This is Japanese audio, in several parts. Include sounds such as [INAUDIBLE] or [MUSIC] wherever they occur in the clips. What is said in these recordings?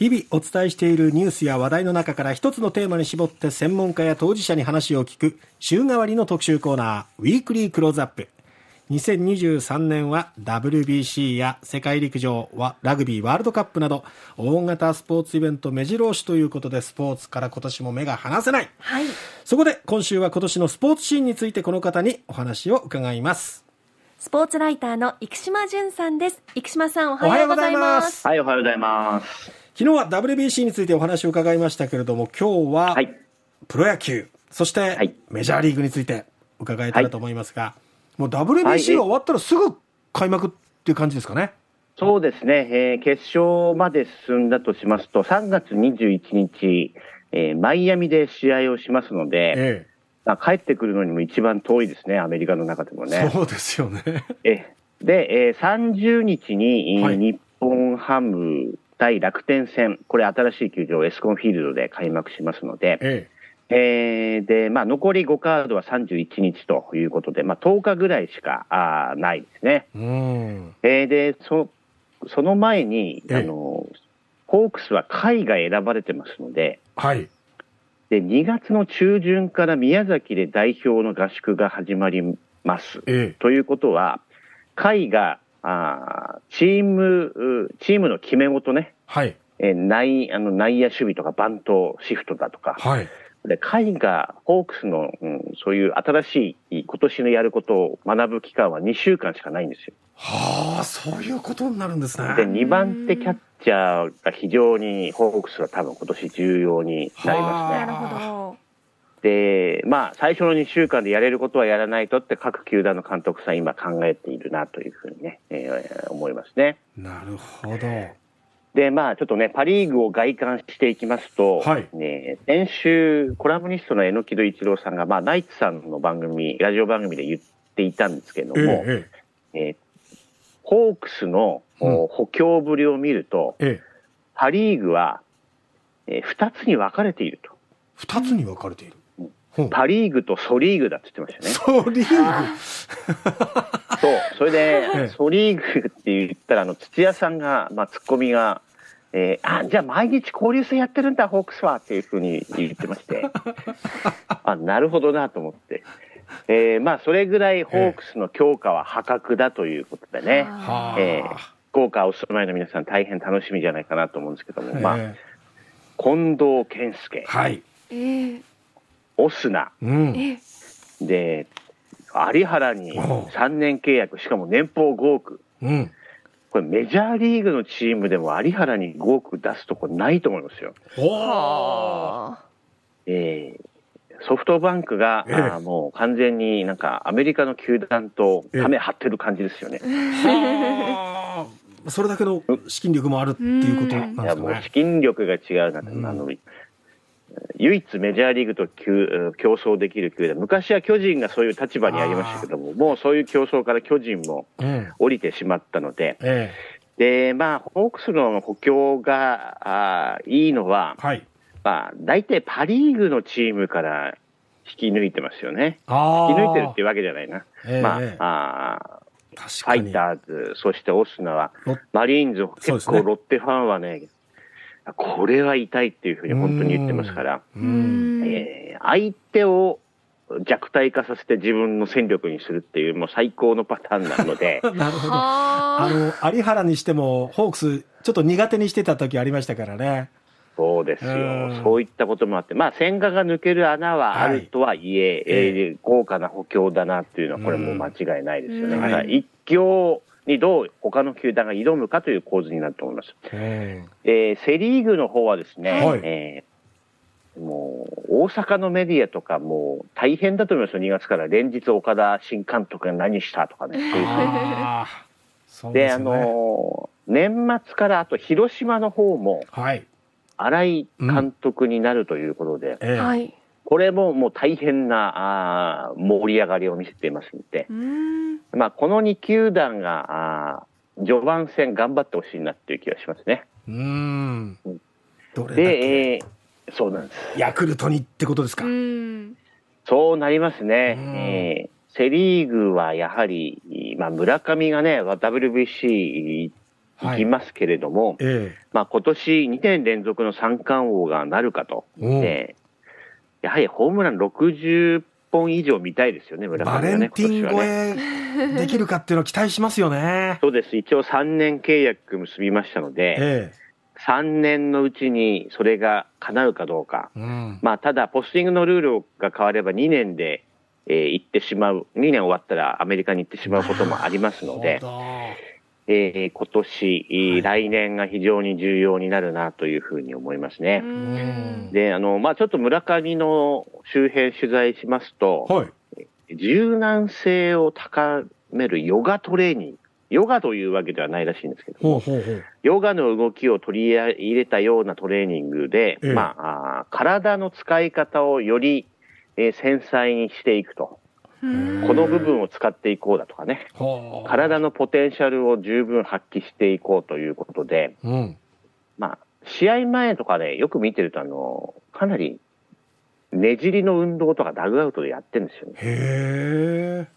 日々お伝えしているニュースや話題の中から一つのテーマに絞って専門家や当事者に話を聞く週替わりの特集コーナーウィークリークローズアップ。2023年は WBC や世界陸上ラグビーワールドカップなど大型スポーツイベント目白押しということでスポーツから今年も目が離せない、はい、そこで今週は今年のスポーツシーンについてこの方にお話を伺います。スポーツライターの生島淳さんです。生島さんおはようございます。はいおはようございます昨日は WBC についてお話を伺いましたけれども、今日は、プロ野球、そしてメジャーリーグについて伺えたらと思いますが、はい、もう WBC が終わったらすぐ開幕っていう感じですかね？そうですね、えー、決勝まで進んだとしますと、3月21日、えー、マイアミで試合をしますので、ええ、帰ってくるのにも一番遠いですね、アメリカの中でもね。そうですよね。えで、えー、30日に、はい、日本ハム対楽天戦、これ新しい球場、エスコンフィールドで開幕しますので、ええ。えー、で、まあ、残り5カードは31日ということで、まあ、10日ぐらいしかあないですね。うん。えー、で、そ、その前に、あの、ホークスは下位が選ばれてますので、はい。で、2月の中旬から宮崎で代表の合宿が始まります。ええ、ということは、下位があチーム、チームの決め事ね。はい。えー、内、あの、内野守備とかバントシフトだとか。はい。で、海が、ホークスの、うん、そういう新しい、今年のやることを学ぶ期間は2週間しかないんですよ。はあ、そういうことになるんですね。で、2番手キャッチャーが非常に、ホークスは多分今年重要になりますね。なるほど。で、まあ、最初の2週間でやれることはやらないとって各球団の監督さん今考えているなというふうにね、えー、思いますね。なるほど。で、まあ、ちょっとね、パリーグを外観していきますと、はい、ね、先週、コラムニストの榎戸一郎さんが、まあ、ナイツさんの番組、ラジオ番組で言っていたんですけども、えええー、ホークスの、うん、補強ぶりを見ると、ええ、パリーグは、えー、2つに分かれていると。2つに分かれているパリーグとソリーグだって言ってましたね。ソリーグ？そう。それで、ソリーグって言ったら、あの、土屋さんが、まあ、ツッコミが、えー、あ、じゃあ毎日交流戦やってるんだ、ホークスはっていうふうに言ってまして、[LAUGHS] あ、なるほどなと思って。えー、まあ、それぐらいホークスの強化は破格だということでね、えー、福岡お住まいの皆さん大変楽しみじゃないかなと思うんですけども、まあ、近藤健介。はい。えーオスナ、うん、で有原に3年契約しかも年俸5億、うん、これメジャーリーグのチームでも有原に5億出すとこないと思いますよ。えー、ソフトバンクが、えー、あもう完全になんかアメリカの球団とため張ってる感じですよね。え [LAUGHS] ー、それだけの資金力もあるっていうことなんですかね。いやもう資金力が違うな、うん、あの唯一メジャーリーグと競争できる球団、昔は巨人がそういう立場にありましたけども、もうそういう競争から巨人も降りてしまったので、ええ、で、まあ、ホークスの補強があいいのは、はい、まあ、大体パ・リーグのチームから引き抜いてますよね。引き抜いてるっていうわけじゃないな。えまあ、あファイターズ、そしてオスナは、マリーンズ、結構ロッテファンはね、これは痛いっていうふうに本当に言ってますから、えー、相手を弱体化させて自分の戦力にするっていうもう最高のパターンなので。[LAUGHS] なるほど。あの、有原にしても、ホークス、ちょっと苦手にしてた時ありましたからね。そうですよ。そういったこともあって、まあ、千賀が抜ける穴はあるとはいえ、はい、えー、豪華な補強だなっていうのは、これも間違いないですよね。はい、一強にどう他の球団が挑むかという構図になると思います。えー、セ・リーグの方はですね、はい、えー、もう大阪のメディアとかもう大変だと思いますよ、2月から連日岡田新監督が何したとかね。で、ね、あの年末からあと広島の方も、はい、新井監督になるということで、うん。えー、これももう大変なあ盛り上がりを見せていますので、まあ、この2球団があ序盤戦頑張ってほしいなっていう気がしますね。うんで、えー、そうなんです。ヤクルトにってことですか。そうなりますね。えー、セ・リーグはやはり、まあ、村上がね、WBC 行きますけれども、えまあ今年2年連続の三冠王がなるかと。やはりホームラン60本以上見たいですよね、え村上はね。バレンティン今超えできるかっていうのを期待しますよね。そうです。一応3年契約結びましたので、え3年のうちにそれが叶うかどうか。えうん。まあ、ただ、ポスティングのルールが変われば2年で、えー行ってしまう、2年終わったらアメリカに行ってしまうこともありますので、えー今年、えーはい来年が非常に重要になるなというふうに思いますね。うんで、あの、まあ、ちょっと村上の周辺取材しますと、どはい。柔軟性を高めるヨガトレーニング。ヨガというわけではないらしいんですけども、ほうほうほう。ヨガの動きを取り入れたようなトレーニングで、ええまあ、体の使い方をより、えー繊細にしていくと。うんこの部分を使っていこうだとかね。はあ。体のポテンシャルを十分発揮していこうということで、うん。まあ、試合前とかでよく見てると、あの、かなり、ねじりの運動とかダグアウトでやってるんですよね。へえ。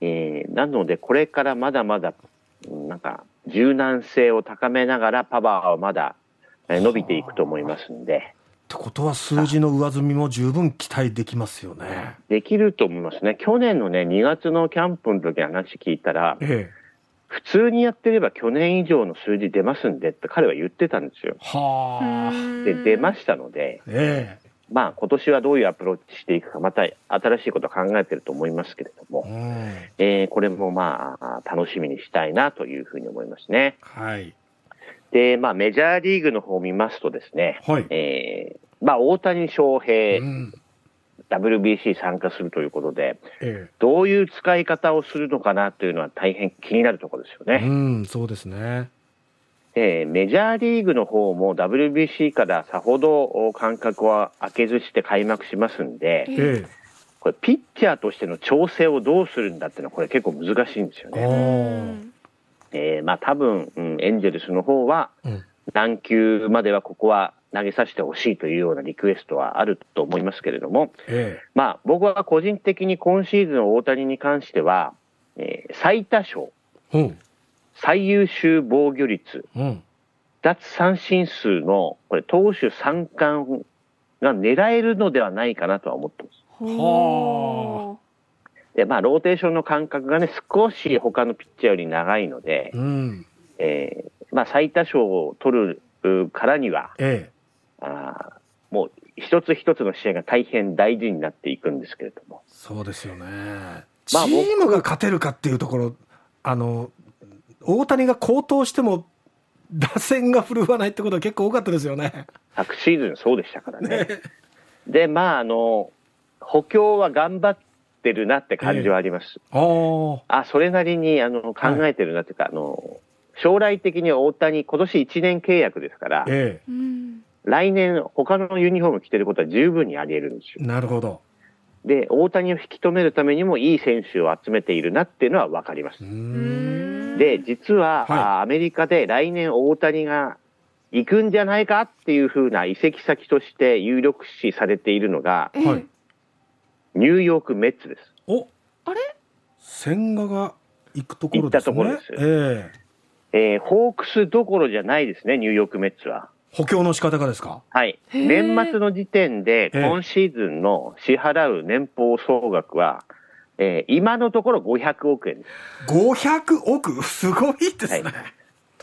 えーなので、これからまだまだ、うんなんか、柔軟性を高めながら、パワーはまだ、えー伸びていくと思いますんで、ってことは数字の上積みも十分期待できますよね。できると思いますね。去年のね、2月のキャンプの時の話聞いたら、ええ。普通にやってれば去年以上の数字出ますんでって彼は言ってたんですよ。はあ。で、出ましたので、えまあ今年はどういうアプローチしていくか、また新しいことを考えてると思いますけれどもえ。う、ん。えーこれもまあ楽しみにしたいなというふうに思いますね。はい。で、まあメジャーリーグの方を見ますとですね、はい。えーまあ大谷翔平、うん。WBC 参加するということで、えどういう使い方をするのかなというのは大変気になるところですよえ。うね。ん、そうですね。でメジャーリーグの方も WBC からさほど間隔は空けずして開幕しますんで、えこれピッチャーとしての調整をどうするんだっていうのはこれ結構難しいんですよえ。ね。おえーまあ多分、うんエンジェルスの方はうん。何球まではここは投げさせてほしいというようなリクエストはあると思いますけれども、えまあ僕は個人的に今シーズン大谷に関しては、えー最多勝、え。うん。最優秀防御率、うん。奪三振数のこれ投手三冠が狙えるのではないかなとは思ってます。ほで、まあローテーションの間隔がね少し他のピッチャーより長いので、うん。えーまあ最多勝を取るうからには、えあーもう一つ一つの試合が大変大事になっていくんですけれども。そうですよね。チまあームが勝てるかっていうところ、あの、大谷が高騰しても、打線が振るわないってことは結構多かったですよね。昨シーズンそうでしたからね。で、まあ、あの、補強は頑張ってるなって感じはあります。おー。あ、それなりに、あの、考えてるなっていうか、あの、将来的に大谷、今年1年契約ですから、えううん来年他のユニフォーム着てることは十分にあり得るんですえ。よ。なるほど。で、大谷を引き止めるためにもいい選手を集めているなっていうのはわかりますで、実は、はいあアメリカで来年大谷が行くんじゃないかっていう風な移籍先として有力視されているのが、ええはいニューヨークメッツです。おあれ？千賀が行くところですね。行ったところですえええーホークスどころじゃないですね、ニューヨークメッツは。補強の仕方がですか？はい。年末の時点で、ええ今シーズンの支払う年俸総額は、えー今のところ500億円です。500億 [LAUGHS] すごいですね。はい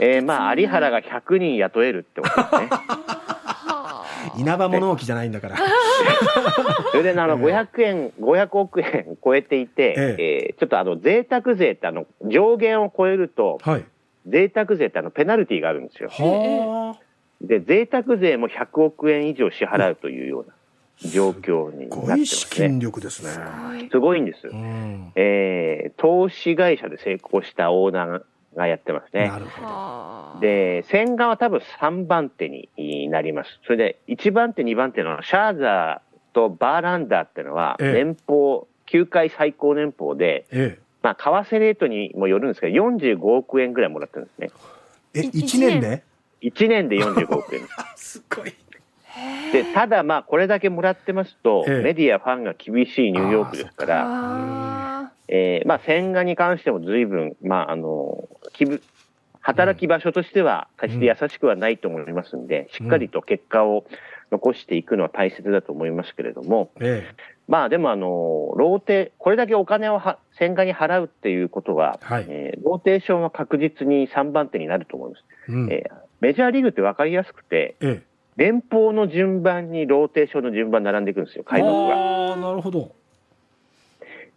えーまあ、有原が100人雇えるってことですね。[LAUGHS] は [LAUGHS] あ稲葉物置じゃないんだから。[LAUGHS] それでね、あの、ええ500円、500億円超えていて、ええーちょっとあの、贅沢税ってあの、上限を超えると、はい。贅沢税ってあの、ペナルティがあるんですよ。はあ。で、贅沢税も100億円以上支払うというような状況になってますごい資ね。金力ですね。はいすごいんですう。ん。えー投資会社で成功したオーナーがやってますねな。るほど。はあで、千賀は多分3番手になります。それで、1番手、2番手のシャーザーとバーランダーっていうのは、ええ年俸、球界最高年俸で、えまあ、為替レートにもよるんですけど、45億円ぐらいもらってるんですね。え。え、一1年で？1年で45億円。[LAUGHS] すごい。で、ただまあ、これだけもらってますと、ええメディア、ファンが厳しいニューヨークですから、あえーまあ、千賀に関しても随分、まあ、あの、きぶ働き場所としては、決して優しくはないと思いますんで、しっかりと結果を残していくのは大切だと思いますけれども、ええ、まあでもあの、ローテ、これだけお金をは千賀に払うっていうことは、はい、えー、ローテーションは確実に3番手になると思います。うん、えー、メジャーリーグって分かりやすくて、ええ、連邦の順番にローテーションの順番並んでいくんですよ、開幕が。ああ、なるほど。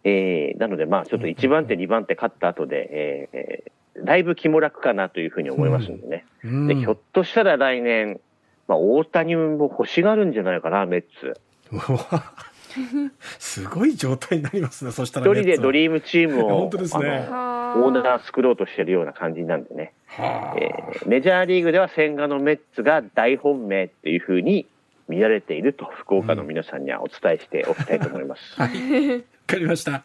えー、なので、まあ、ちょっと1番手、2番手勝った後で、えー、だいぶ気も楽かなというふうに思いますんでね。うん、で、ひょっとしたら来年、まあ、大谷も欲しがるんじゃないかな、メッツ。[LAUGHS] すごい状態になりますね、そしたら。一人でドリームチームを、本当ですね。オーナー作ろうとしてるような感じなんでね。えー、メジャーリーグでは千賀のメッツが大本命っていうふうに見られていると、福岡の皆さんにはお伝えしておきたいと思います。はい。[LAUGHS] わかりました。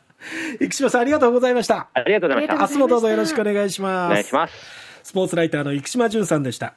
生島さんありがとうございました。ありがとうございました。明日もどうぞよろしくお願いします。お願いします。スポーツライターの生島淳さんでした。